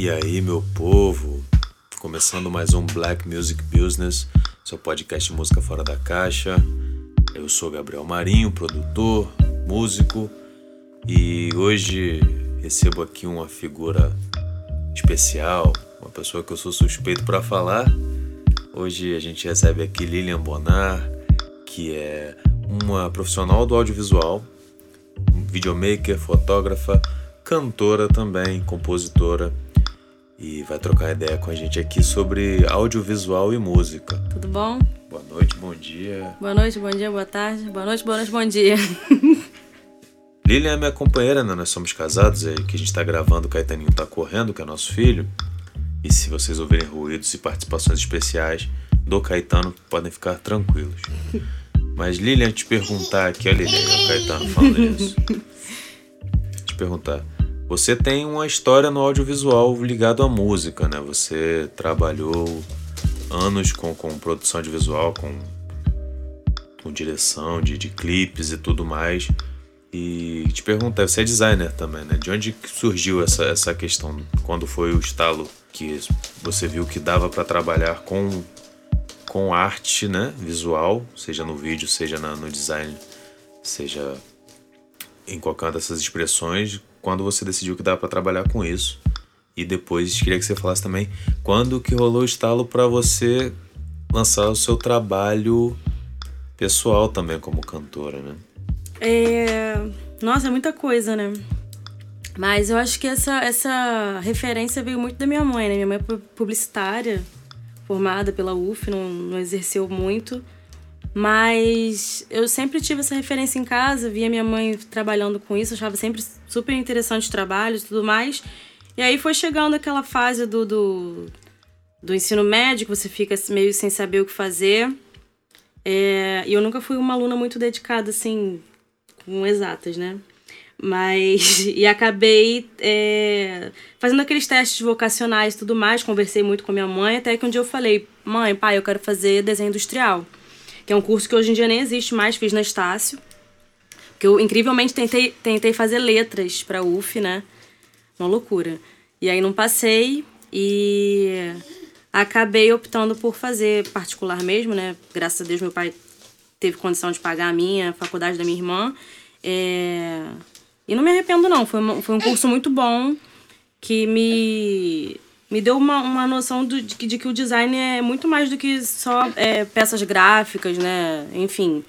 E aí, meu povo, começando mais um Black Music Business, seu podcast música fora da caixa. Eu sou Gabriel Marinho, produtor, músico, e hoje recebo aqui uma figura especial, uma pessoa que eu sou suspeito para falar. Hoje a gente recebe aqui Lilian Bonar, que é uma profissional do audiovisual, videomaker, fotógrafa, cantora também, compositora e vai trocar ideia com a gente aqui sobre audiovisual e música. Tudo bom? Boa noite, bom dia. Boa noite, bom dia, boa tarde. Boa noite, boa noite, bom dia. Lilian é minha companheira, né? Nós somos casados, é que a gente tá gravando, o Caetaninho tá correndo, que é nosso filho. E se vocês ouvirem ruídos e participações especiais do Caetano, podem ficar tranquilos. Mas Lilian, te perguntar aqui, a Lilian, o Caetano falando isso. Te perguntar. Você tem uma história no audiovisual ligado à música, né? Você trabalhou anos com, com produção de visual, com, com direção de, de clipes e tudo mais. E te perguntar, você é designer também, né? De onde surgiu essa, essa questão? Quando foi o estalo que você viu que dava para trabalhar com com arte, né, visual, seja no vídeo, seja na, no design, seja em qualquer dessas expressões, quando você decidiu que dá para trabalhar com isso. E depois queria que você falasse também quando que rolou o estalo para você lançar o seu trabalho pessoal também como cantora, né? É... Nossa, é muita coisa, né? Mas eu acho que essa, essa referência veio muito da minha mãe, né? Minha mãe é publicitária, formada pela UF, não, não exerceu muito. Mas eu sempre tive essa referência em casa, via minha mãe trabalhando com isso, achava sempre super interessante o trabalho e tudo mais. E aí foi chegando aquela fase do, do, do ensino médio, que você fica meio sem saber o que fazer. É, e eu nunca fui uma aluna muito dedicada, assim, com exatas, né? Mas. E acabei é, fazendo aqueles testes vocacionais e tudo mais. Conversei muito com minha mãe, até que um dia eu falei: mãe, pai, eu quero fazer desenho industrial. Que é um curso que hoje em dia nem existe mais, fiz na Estácio. Que eu incrivelmente tentei, tentei fazer letras pra UF, né? Uma loucura. E aí não passei e acabei optando por fazer particular mesmo, né? Graças a Deus meu pai teve condição de pagar a minha a faculdade da minha irmã. É... E não me arrependo, não. Foi, uma, foi um curso muito bom que me, me deu uma, uma noção do, de, que, de que o design é muito mais do que só é, peças gráficas, né? Enfim.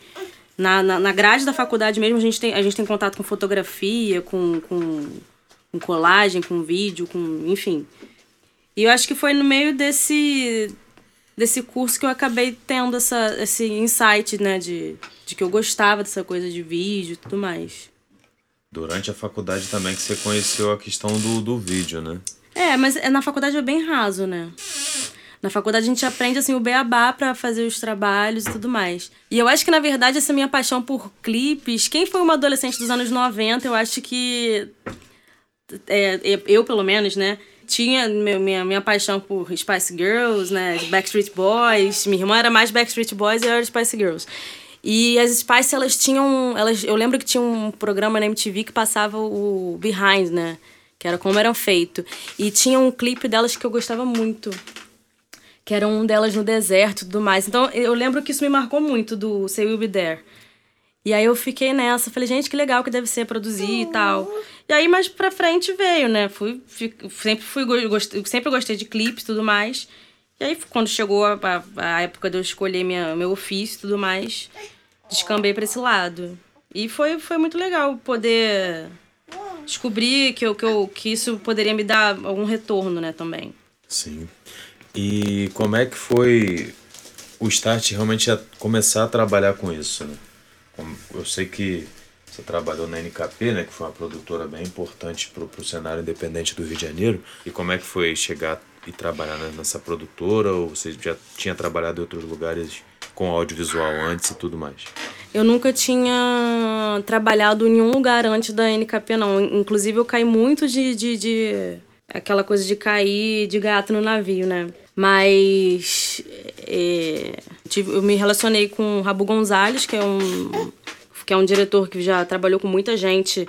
Na, na, na, grade da faculdade mesmo, a gente tem, a gente tem contato com fotografia, com, com, com colagem, com vídeo, com. enfim. E eu acho que foi no meio desse, desse curso que eu acabei tendo essa, esse insight, né? De, de que eu gostava dessa coisa de vídeo e tudo mais. Durante a faculdade também que você conheceu a questão do, do vídeo, né? É, mas é, na faculdade é bem raso, né? Na faculdade a gente aprende assim o beabá para fazer os trabalhos e tudo mais. E eu acho que na verdade essa minha paixão por clipes, quem foi uma adolescente dos anos 90, eu acho que é, eu pelo menos, né, tinha minha, minha paixão por Spice Girls, né, Backstreet Boys. Minha irmã era mais Backstreet Boys e eu era Spice Girls. E as Spice, elas tinham. Elas, eu lembro que tinha um programa na MTV que passava o Behind, né? Que era como eram feito. E tinha um clipe delas que eu gostava muito. Que era um delas no deserto e tudo mais. Então eu lembro que isso me marcou muito do Say Will Be There. E aí eu fiquei nessa, falei, gente, que legal que deve ser produzir e tal. E aí mais pra frente veio, né? Fui, sempre fui gostei, sempre gostei de clipes e tudo mais. E aí, quando chegou a, a, a época de eu escolher minha, meu ofício e tudo mais, descambei para esse lado. E foi, foi muito legal poder descobrir que, eu, que, eu, que isso poderia me dar algum retorno, né, também. Sim. E como é que foi o start realmente a começar a trabalhar com isso, né? Eu sei que você trabalhou na NKP, né, que foi uma produtora bem importante para o cenário independente do Rio de Janeiro. E como é que foi chegar e trabalhar nessa produtora? Ou você já tinha trabalhado em outros lugares com audiovisual antes e tudo mais? Eu nunca tinha trabalhado em nenhum lugar antes da NKP, não. Inclusive, eu caí muito de, de, de aquela coisa de cair de gato no navio, né? Mas é, eu me relacionei com o Rabu Gonzalez, que é um que é um diretor que já trabalhou com muita gente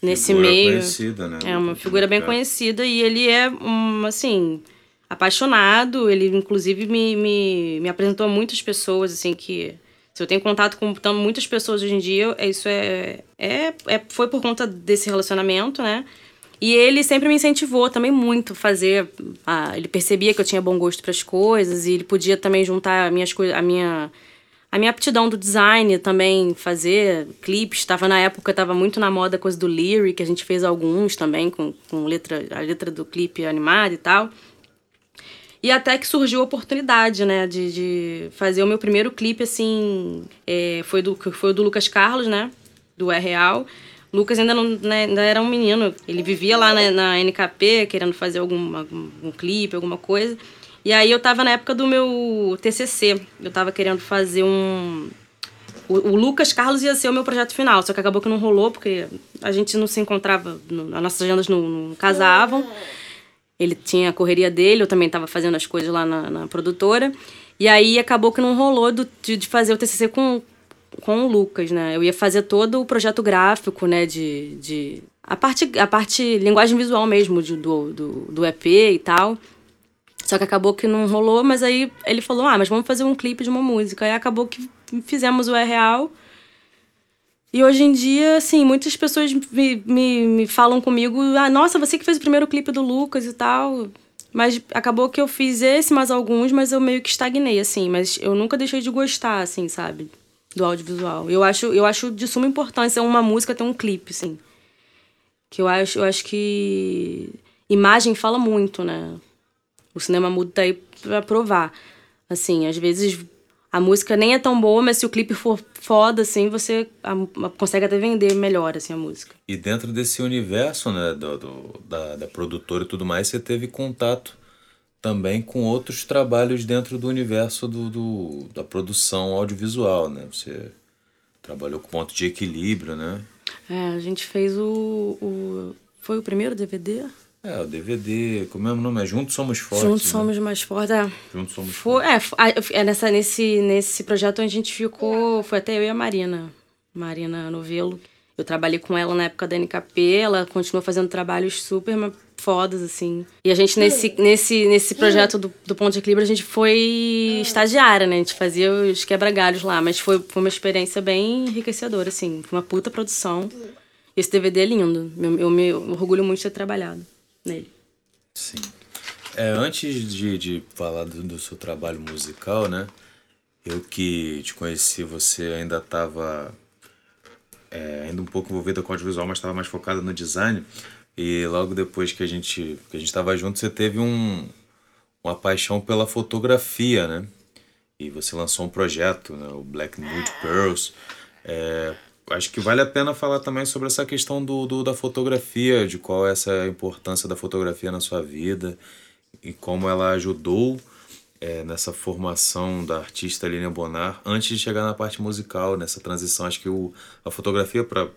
nesse figura meio. conhecida, né? É uma figura bem conhecida e ele é, um, assim, apaixonado. Ele, inclusive, me, me, me apresentou a muitas pessoas, assim, que... Se eu tenho contato com muitas pessoas hoje em dia, é- isso é, é, é... Foi por conta desse relacionamento, né? E ele sempre me incentivou também muito a fazer. ah, ele percebia que eu tinha bom gosto para as coisas e ele podia também juntar minhas a minha a minha aptidão do design também fazer clipes. Estava na época estava muito na moda a coisa do lyric, a gente fez alguns também com, com letra a letra do clipe animada e tal. E até que surgiu a oportunidade, né, de, de fazer o meu primeiro clipe, assim, é, foi, do, foi do Lucas Carlos, né, do É Real. Lucas ainda, não, né, ainda era um menino, ele vivia lá na, na NKP, querendo fazer algum, um clipe, alguma coisa. E aí eu tava na época do meu TCC, eu tava querendo fazer um... O, o Lucas Carlos ia ser o meu projeto final, só que acabou que não rolou, porque a gente não se encontrava, no- as nossas agendas não, não casavam. Ele tinha a correria dele, eu também estava fazendo as coisas lá na, na produtora. E aí acabou que não rolou do- de, de fazer o TCC com, com o Lucas, né? Eu ia fazer todo o projeto gráfico, né? De, de a parte a parte linguagem visual mesmo de, do, do, do EP e tal. Só que acabou que não rolou, mas aí ele falou: "Ah, mas vamos fazer um clipe de uma música". Aí acabou que fizemos o É Real. E hoje em dia, assim, muitas pessoas me, me, me falam comigo, ah, nossa, você que fez o primeiro clipe do Lucas e tal. Mas acabou que eu fiz esse, mais alguns, mas eu meio que estagnei, assim. Mas eu nunca deixei de gostar, assim, sabe? Do audiovisual. Eu acho, eu acho de suma importância uma música ter um clipe, assim. Que eu acho, eu acho que imagem fala muito, né? O cinema mudo tá aí pra provar. Assim, às vezes a música nem é tão boa, mas se o clipe for foda, assim, você consegue até vender melhor, assim, a música. E dentro desse universo, né, do, do- da, da produtora e tudo mais, você teve contato também com outros trabalhos dentro do universo do, do- da produção audiovisual, né? Você trabalhou com ponto de equilíbrio, né? É, a gente fez o... o foi o primeiro DVD? É, o DVD, como é o nome? É Juntos Somos Fortes. Juntos né? Somos Mais Fortes. É. Juntos Somos Foi, é, é nessa, nesse, nesse projeto onde a gente ficou, foi até eu e a Marina, Marina Novelo. Eu trabalhei com ela na época da NKP, ela continuou fazendo trabalhos super fodas, assim. E a gente, nesse, nesse, nesse projeto do, do Ponto de Equilíbrio, a gente foi estagiária, né? A gente fazia os quebra-galhos lá, mas foi, foi uma experiência bem enriquecedora, assim. Foi uma puta produção. Esse DVD é lindo. Eu, eu me orgulho muito de ter trabalhado nele. Sim. É, antes de, de falar do, do seu trabalho musical, né? Eu que te conheci, você ainda estava é, ainda um pouco envolvida com audiovisual, mas estava mais focada no design. E logo depois que a gente que a gente estava junto, você teve um, uma paixão pela fotografia, né? E você lançou um projeto, né? o Black Nude Pearls. É, acho que vale a pena falar também sobre essa questão do, do- da fotografia, de qual é essa importância da fotografia na sua vida e como ela ajudou é, nessa formação da artista Lilian Bonar antes de chegar na parte musical, nessa transição. Acho que o, a fotografia, para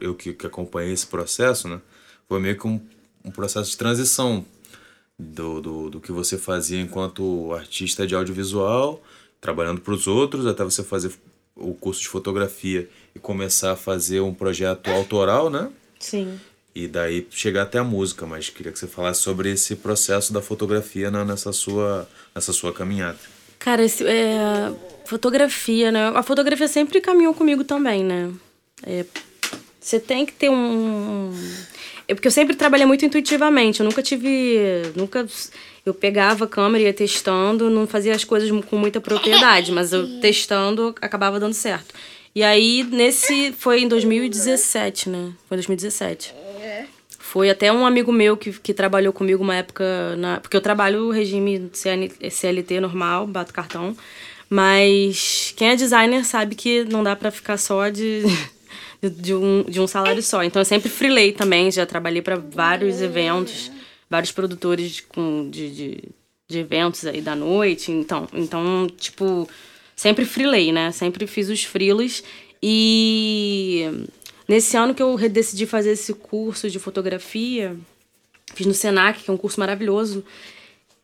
eu que, que acompanhei esse processo, né, foi meio que um, um processo de transição do, do, do que você fazia enquanto artista de audiovisual, trabalhando para os outros, até você fazer o curso de fotografia e começar a fazer um projeto autoral, né? Sim. E daí chegar até a música, mas queria que você falasse sobre esse processo da fotografia na- nessa sua, nessa sua caminhada. Cara, esse, é, fotografia, né? A fotografia sempre caminhou comigo também, né? É, você tem que ter um. É porque eu sempre trabalhei muito intuitivamente. Eu nunca tive. Nunca. Eu pegava a câmera e ia testando, não fazia as coisas com muita propriedade, mas eu testando acabava dando certo. E aí, nesse. Foi em 2017, né? Foi em 2017. Foi até um amigo meu que, que trabalhou comigo uma época. Na, porque eu trabalho regime CN CLT normal, bato cartão. Mas quem é designer sabe que não dá pra ficar só de, de, de um, de um salário só. Então eu sempre freelei também, já trabalhei para vários eventos, vários produtores com, de, de, de eventos aí da noite. Então, então, tipo, sempre freelei, né? Sempre fiz os freelas. E nesse ano que eu decidi fazer esse curso de fotografia, fiz no Senac, que é um curso maravilhoso.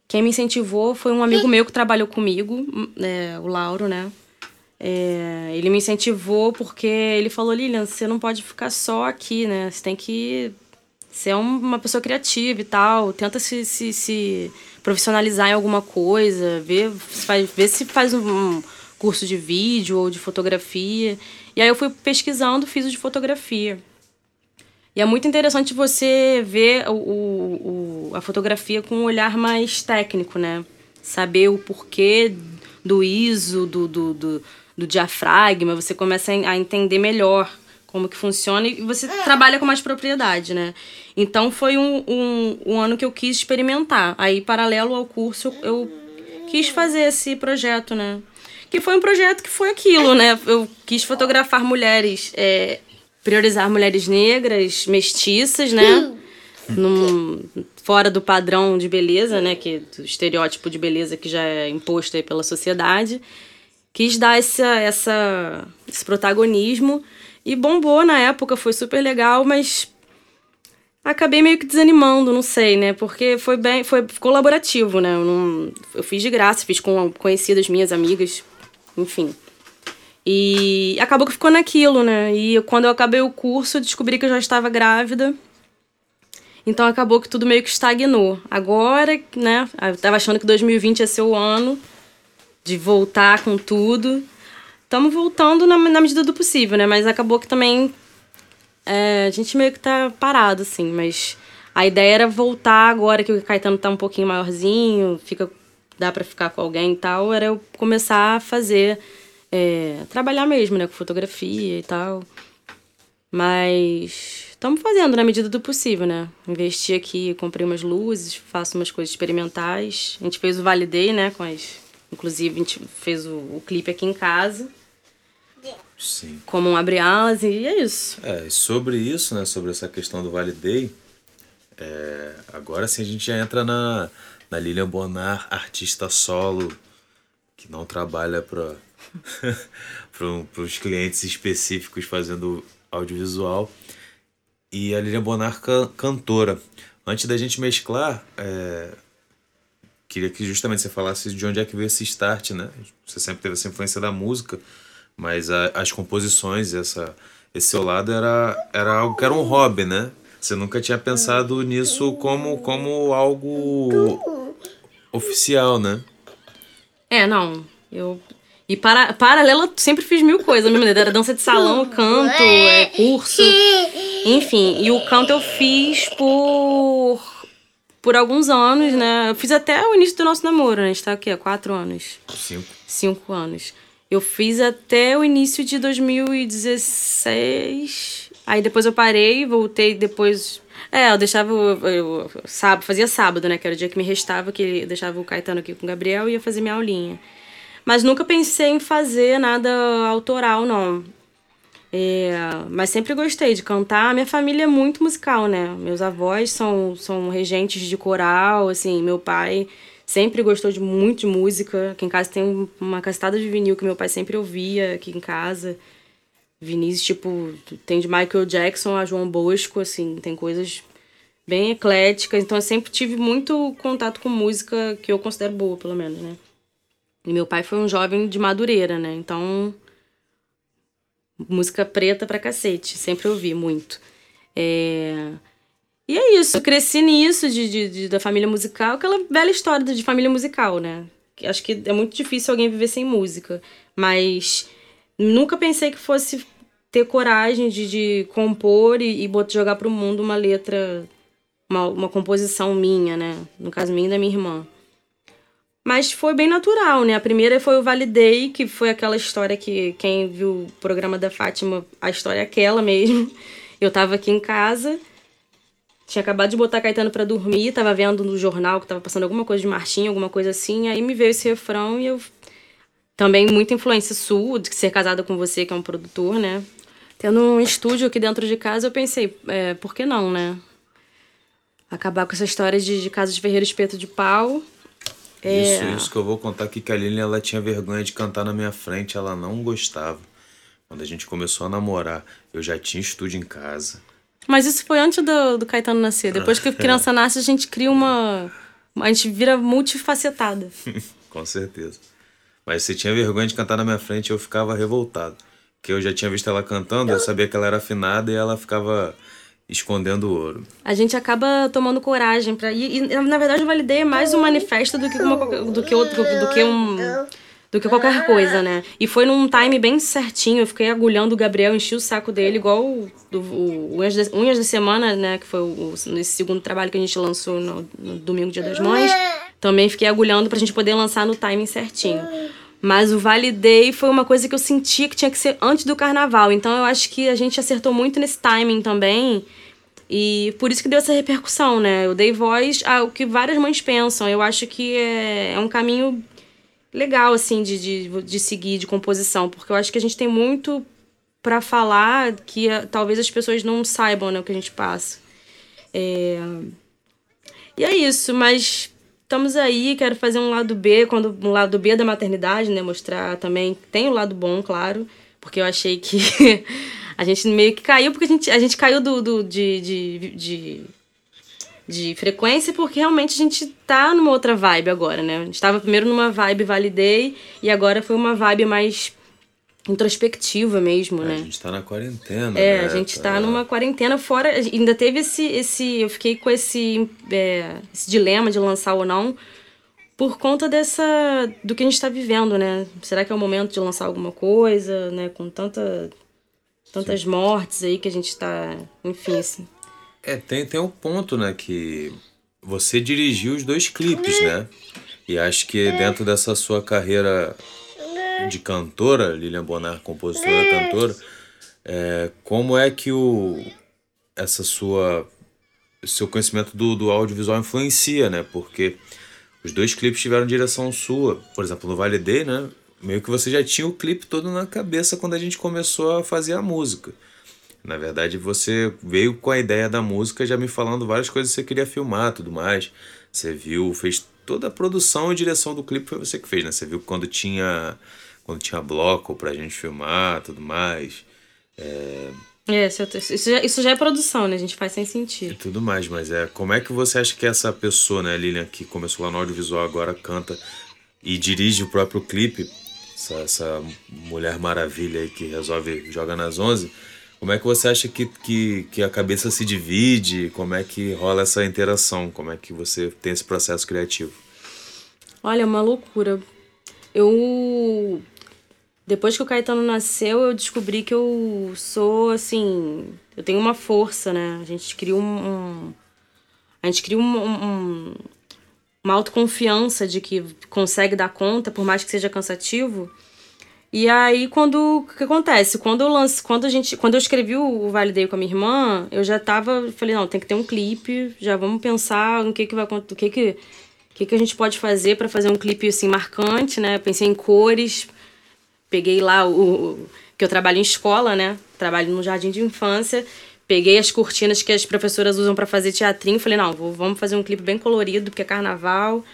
Quem me incentivou foi um amigo meu que trabalhou comigo, é, o Lauro, né? É, ele me incentivou porque ele falou, Lilian, você não pode ficar só aqui, né? Você tem que ser uma pessoa criativa e tal. Tenta se, se, se profissionalizar em alguma coisa, ver, faz, ver se faz um curso de vídeo ou de fotografia. E aí eu fui pesquisando, fiz o de fotografia. E é muito interessante você ver o, o, a fotografia com um olhar mais técnico, né? Saber o porquê do ISO, do, do, do, do diafragma, você começa a entender melhor como que funciona e você trabalha com mais propriedade, né? Então foi um, um, um ano que eu quis experimentar. Aí, paralelo ao curso, eu quis fazer esse projeto, né? Que foi um projeto que foi aquilo, né? Eu quis fotografar mulheres é, priorizar mulheres negras, mestiças, né? Num, fora do padrão de beleza, né? Que, do estereótipo de beleza que já é imposto aí pela sociedade. Quis dar essa, essa, esse protagonismo e bombou na época, foi super legal, mas acabei meio que desanimando, não sei, né? Porque foi bem, foi colaborativo, né? Eu, não, eu fiz de graça, fiz com conhecidas minhas amigas, enfim. E acabou que ficou naquilo, né? E quando eu acabei o curso, eu descobri que eu já estava grávida. Então acabou que tudo meio que estagnou. Agora, né? Eu tava achando que 2020 ia ser o ano de voltar com tudo. Estamos voltando na, na, medida do possível, né? Mas acabou que também é, a gente meio que tá parado, assim. Mas a ideia era voltar agora que o Caetano tá um pouquinho maiorzinho, fica, dá para ficar com alguém e tal. Era eu começar a fazer é, trabalhar mesmo, né, com fotografia e tal. Mas estamos fazendo na medida do possível, né? Investi aqui, comprei umas luzes, faço umas coisas experimentais. A gente fez o Validei, né, com as inclusive a gente fez o, o clipe aqui em casa. Sim. Como um abre alas e é isso. É, e sobre isso, né, sobre essa questão do Validei, é, agora sim a gente já entra na, na Lilian Bonar, artista solo, que não trabalha para para os clientes específicos fazendo audiovisual. E a Lilian Bonar cantora. Antes da gente mesclar, é, queria que justamente você falasse de onde é que veio esse start, né? Você sempre teve essa influência da música, mas a, as composições, essa, esse seu lado era, era algo que era um hobby, né? Você nunca tinha pensado nisso como, como algo oficial, né? É, não. Eu e para, paralelo, sempre fiz mil coisas. Minha era dança de salão, canto, é, curso. Enfim, e o canto eu fiz por. Por alguns anos, né? Eu fiz até o início do nosso namoro, né? A gente tá o quê? Quatro anos? Cinco. Cinco anos. Eu fiz até o início de 2016. Aí depois eu parei, voltei depois. É, eu deixava. Eu, eu, sábado, fazia sábado, né? Que era o dia que me restava, que eu deixava o Caetano aqui com o Gabriel e ia fazer minha aulinha. Mas nunca pensei em fazer nada autoral, não. É, mas sempre gostei de cantar. Minha família é muito musical, né? Meus avós são, são regentes de coral, assim, meu pai sempre gostou de muito de música. Aqui em casa tem uma castada de vinil que meu pai sempre ouvia aqui em casa. Vinis, tipo, tem de Michael Jackson a João Bosco, assim, tem coisas bem ecléticas. Então eu sempre tive muito contato com música que eu considero boa, pelo menos, né? E meu pai foi um jovem de Madureira, né? Então, música preta pra cacete, sempre ouvi muito. É... E é isso, cresci nisso de, de, de, da família musical, aquela velha história de família musical, né? Acho que é muito difícil alguém viver sem música, mas nunca pensei que fosse ter coragem de, de compor e, e botar, jogar pro mundo uma letra, uma, uma composição minha, né? No caso, minha e da minha irmã. Mas foi bem natural, né? A primeira foi o Validei, que foi aquela história que quem viu o programa da Fátima, a história é aquela mesmo. Eu tava aqui em casa, tinha acabado de botar Caetano para dormir, tava vendo no jornal que tava passando alguma coisa de Martim, alguma coisa assim, aí me veio esse refrão e eu também muita influência sua, de ser casada com você, que é um produtor, né? Tendo um estúdio aqui dentro de casa, eu pensei, é, por que não, né? Acabar com essa história de, de casa de ferreiro espeto de pau é. Isso, isso que eu vou contar aqui que a Lilian ela tinha vergonha de cantar na minha frente, ela não gostava. Quando a gente começou a namorar, eu já tinha estúdio em casa. Mas isso foi antes do, do Caetano nascer. Depois que a criança nasce, a gente cria uma. A gente vira multifacetada. Com certeza. Mas você tinha vergonha de cantar na minha frente, eu ficava revoltado. Porque eu já tinha visto ela cantando, eu sabia que ela era afinada e ela ficava escondendo ouro. A gente acaba tomando coragem para e, e, na verdade eu validei mais um manifesto do que uma, do que outro do que um do que qualquer coisa, né? E foi num time bem certinho. Eu fiquei agulhando o Gabriel, enchi o saco dele, igual o, o, o Unhas, de, Unhas da Semana, né? Que foi o, nesse segundo trabalho que a gente lançou no, no domingo, Dia das Mães. Também fiquei agulhando pra gente poder lançar no timing certinho. Mas o Validei foi uma coisa que eu sentia que tinha que ser antes do carnaval. Então eu acho que a gente acertou muito nesse timing também. E por isso que deu essa repercussão, né? Eu dei voz ao que várias mães pensam. Eu acho que é, é um caminho legal, assim, de, de, de seguir, de composição. Porque eu acho que a gente tem muito para falar que uh, talvez as pessoas não saibam né, o que a gente passa. É... E é isso, mas estamos aí, quero fazer um lado B, quando um lado B da maternidade, né? Mostrar também. Tem o um lado bom, claro, porque eu achei que a gente meio que caiu, porque a gente, a gente caiu do, do, de, de, de, de frequência, porque realmente a gente tá numa outra vibe agora, né? A gente tava primeiro numa vibe validei, e agora foi uma vibe mais introspectiva mesmo, é, né? A gente tá na quarentena. É, né? a gente tá, tá numa quarentena fora. Ainda teve esse. esse eu fiquei com esse, é, esse dilema de lançar ou não. Por conta dessa. do que a gente tá vivendo, né? Será que é o momento de lançar alguma coisa, né? Com tanta, tantas Sim. mortes aí que a gente tá. Enfim, assim. É, tem, tem um ponto, né? Que você dirigiu os dois clipes, né? E acho que dentro dessa sua carreira de cantora, Lilian Bonar, compositora, cantora, é, como é que o, essa sua seu conhecimento do, do audiovisual influencia, né? Porque os dois clipes tiveram direção sua. Por exemplo, no Vale Day, né? Meio que você já tinha o clipe todo na cabeça quando a gente começou a fazer a música. Na verdade, você veio com a ideia da música já me falando várias coisas que você queria filmar, tudo mais. Você viu, fez toda a produção e direção do clipe foi você que fez, né? Você viu quando tinha quando tinha bloco pra gente filmar tudo mais. É, é isso, já, isso já é produção, né? A gente faz sem sentir. E tudo mais, mas é como é que você acha que essa pessoa, né, Lilian, que começou lá no audiovisual, agora canta e dirige o próprio clipe, essa, essa mulher maravilha aí que resolve jogar nas 11, como é que você acha que, que, que a cabeça se divide? Como é que rola essa interação? Como é que você tem esse processo criativo? Olha, é uma loucura. Eu depois que o Caetano nasceu, eu descobri que eu sou, assim. Eu tenho uma força, né? A gente cria um. um a gente cria um, um, uma autoconfiança de que consegue dar conta, por mais que seja cansativo. E aí, quando. O que acontece? Quando eu lance, quando a gente. Quando eu escrevi o Validei com a minha irmã, eu já tava. Falei, não, tem que ter um clipe, já vamos pensar no que, que vai acontecer. O que, que, que, que a gente pode fazer para fazer um clipe assim marcante, né? Pensei em cores peguei lá o, que eu trabalho em escola, né? Trabalho no jardim de infância. Peguei as cortinas que as professoras usam para fazer teatrinho, falei, não, vou, vamos fazer um clipe bem colorido, porque é carnaval.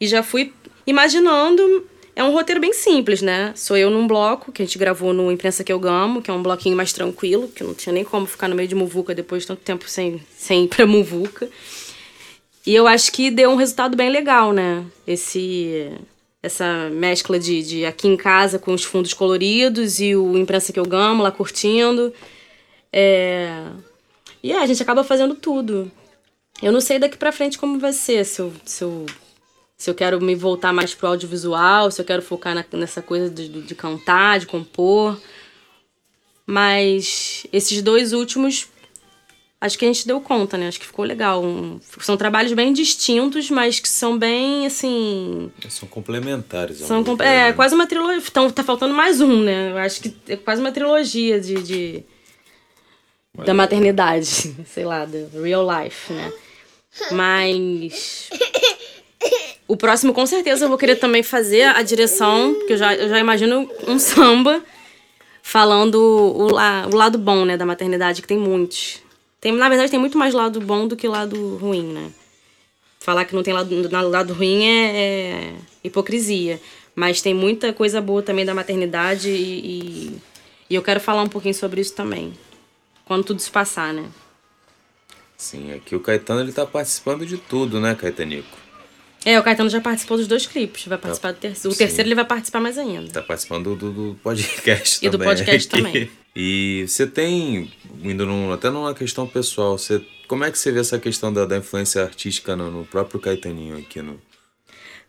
E já fui imaginando, é um roteiro bem simples, né? Sou eu num bloco, que a gente gravou no Imprensa Que Eu Gamo, que é um bloquinho mais tranquilo, que não tinha nem como ficar no meio de muvuca depois de tanto tempo sem, sem ir pra muvuca. E eu acho que deu um resultado bem legal, né? Esse essa mescla de, de aqui em casa com os fundos coloridos e o imprensa que eu gamo lá curtindo. É... E é, a gente acaba fazendo tudo. Eu não sei daqui pra frente como vai ser, se eu, se eu, se eu quero me voltar mais pro audiovisual, se eu quero focar na, nessa coisa de, de cantar, de compor. Mas esses dois últimos acho que a gente deu conta, né? Acho que ficou legal. Um, são trabalhos bem distintos, mas que são bem, assim... São complementares. São com, é, né? quase uma trilogia. Então, tá faltando mais um, né? Eu acho que é quase uma trilogia de... de da maternidade, sei lá, do real life, né? Mas... O próximo, com certeza, eu vou querer também fazer a direção, porque eu já, eu já imagino um samba falando o, la, o lado bom, né, da maternidade, que tem muitos. Tem, na verdade, tem muito mais lado bom do que lado ruim, né? Falar que não tem lado, lado ruim é, é hipocrisia. Mas tem muita coisa boa também da maternidade e, e, e, eu quero falar um pouquinho sobre isso também. Quando tudo se passar, né? Sim, aqui o Caetano ele tá participando de tudo, né, Caetanico? É, o Caetano já participou dos dois clipes. Vai participar do terceiro. O Sim. terceiro ele vai participar mais ainda. Tá participando do, do podcast E do também. podcast aqui. também. E você tem, indo num, até numa questão pessoal, você, como é que você vê essa questão da, da influência artística no, no próprio Caetaninho aqui no...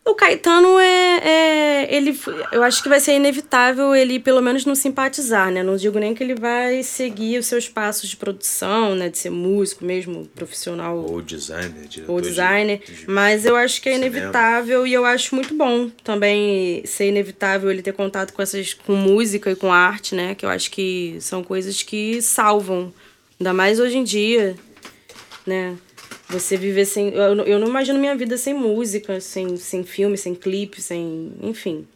O Caetano é, é. Ele, eu acho que vai ser inevitável ele, pelo menos, não simpatizar, né? Não digo nem que ele vai seguir os seus passos de produção, né? De ser músico mesmo, profissional Ou designer, diretor ou de- designer, de- mas eu acho que é cinema. inevitável e eu acho muito bom também ser inevitável ele ter contato com essas com música e com arte, né? Que eu acho que são coisas que salvam, ainda mais hoje em dia, né? Você viver sem. Eu, não- eu não imagino minha vida sem música, sem, sem filme, sem clipe, sem. Enfim.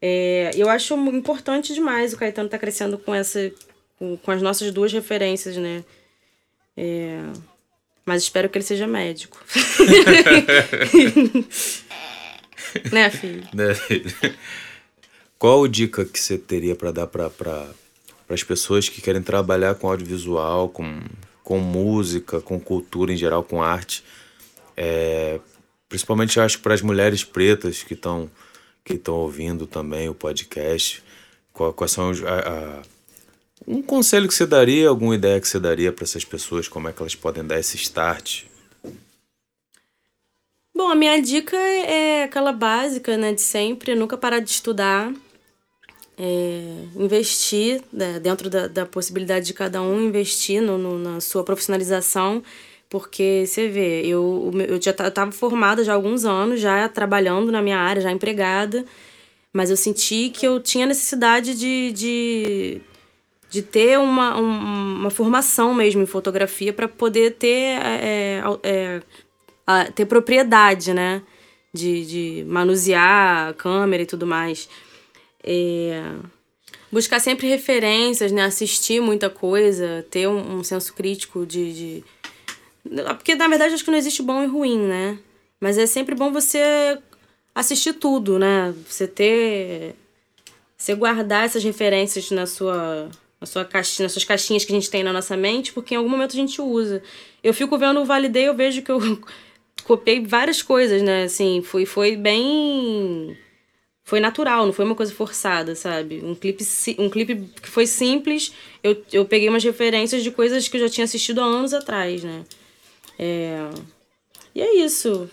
É, eu acho importante demais o Caetano tá crescendo com essa. Com, com as nossas duas referências, né? É, mas espero que ele seja médico. né, filho? né? Qual dica que você teria para dar para as pessoas que querem trabalhar com audiovisual, com, com música, com cultura em geral, com arte? É, principalmente, acho, para as mulheres pretas que estão que estão ouvindo também o podcast. Quais são a- a- um conselho que você daria, alguma ideia que você daria para essas pessoas, como é que elas podem dar esse start? Bom, a minha dica é aquela básica, né, de sempre, nunca parar de estudar, é, investir né, dentro da, da possibilidade de cada um, investir no, no- na sua profissionalização, porque você vê, eu, eu já estava formada já há alguns anos, já trabalhando na minha área, já empregada, mas eu senti que eu tinha necessidade de, de, de ter uma, um- uma formação mesmo em fotografia para poder ter, é, é, é, a- ter propriedade, né? De, de manusear a câmera e tudo mais. É, buscar sempre referências, né? Assistir muita coisa, ter um, um senso crítico de, de... Porque, na verdade, acho que não existe bom e ruim, né? Mas é sempre bom você assistir tudo, né? Você ter... Você guardar essas referências na sua... Na sua caixinha, nas suas caixinhas que a gente tem na nossa mente, porque em algum momento a gente usa. Eu fico vendo o Validei, eu vejo que eu copiei várias coisas, né? Assim, foi, foi bem foi natural, não foi uma coisa forçada, sabe? Um clipe, um clipe que foi simples, eu, eu peguei umas referências de coisas que eu já tinha assistido há anos atrás, né? É... E é isso.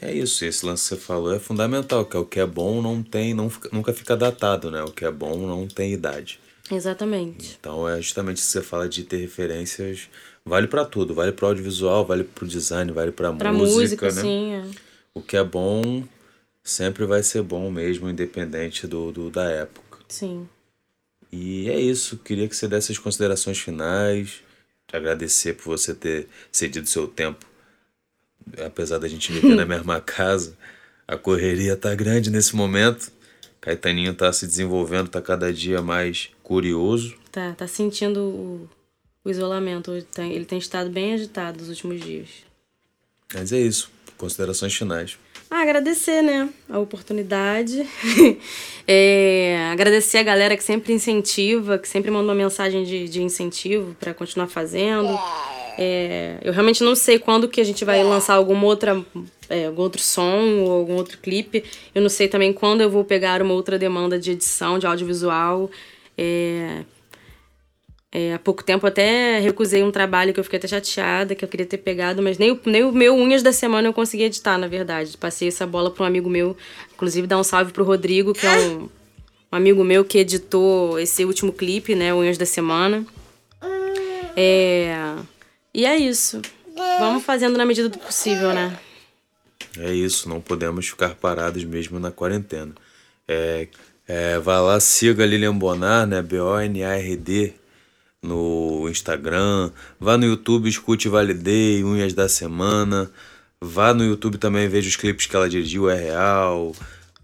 É isso, esse lance que você falou é fundamental, que é o que é bom não tem, não nunca fica datado, né? O que é bom não tem idade. Exatamente. Então é justamente isso que você fala de ter referências, vale pra tudo, vale pro audiovisual, vale pro design, vale pra, Pra música, música, né? sim. é. O que é bom sempre vai ser bom mesmo, independente do, do da época. Sim. E é isso, queria que você desse as considerações finais, te agradecer por você ter cedido seu tempo, apesar da gente viver na mesma casa, a correria tá grande nesse momento, Caetaninho tá se desenvolvendo, tá cada dia mais curioso, Tá, tá sentindo o, o isolamento. Ele tem, ele tem estado bem agitado nos últimos dias. mas é isso, considerações finais. Ah, agradecer, né? A oportunidade. É, agradecer a galera que sempre incentiva, que sempre manda uma mensagem de, de incentivo para continuar fazendo. É, eu realmente não sei quando que a gente vai lançar alguma outra, é, algum outro som ou algum outro clipe. Eu não sei também quando eu vou pegar uma outra demanda de edição, de audiovisual. É, é, há pouco tempo até recusei um trabalho que eu fiquei até chateada, que eu queria ter pegado, mas nem o, nem o meu Unhas da Semana eu consegui editar, na verdade. Passei essa bola para um amigo meu, inclusive dar um salve pro Rodrigo, que é um, um amigo meu que editou esse último clipe, né, Unhas da Semana. É, e é isso. Vamos fazendo na medida do possível, né? É isso, não podemos ficar parados mesmo na quarentena. É, é, vai lá, siga a Lilian Bonar, né? B-O-N-A-R-D, no Instagram. Vá no YouTube, escute Validei, Unhas da Semana. Vá no YouTube também, veja os clipes que ela dirigiu, é real.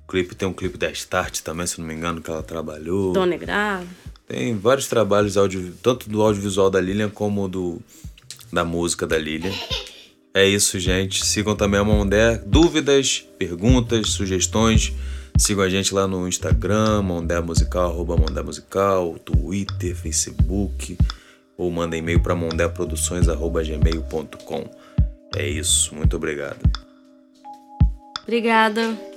O clipe, tem um clipe da Start também, se não me engano, que ela trabalhou. Dona Grave. Tem vários trabalhos, audio, tanto do audiovisual da Lilian como do da música da Lilian. É isso, gente. Sigam também a Mondé. Dúvidas, perguntas, sugestões. Sigam a gente lá no Instagram, Mondé Musical, arroba Mondé Musical, Twitter, Facebook. Ou mandem e-mail para mondéproduções, arroba gmail.com. É isso. Muito obrigado. Obrigada.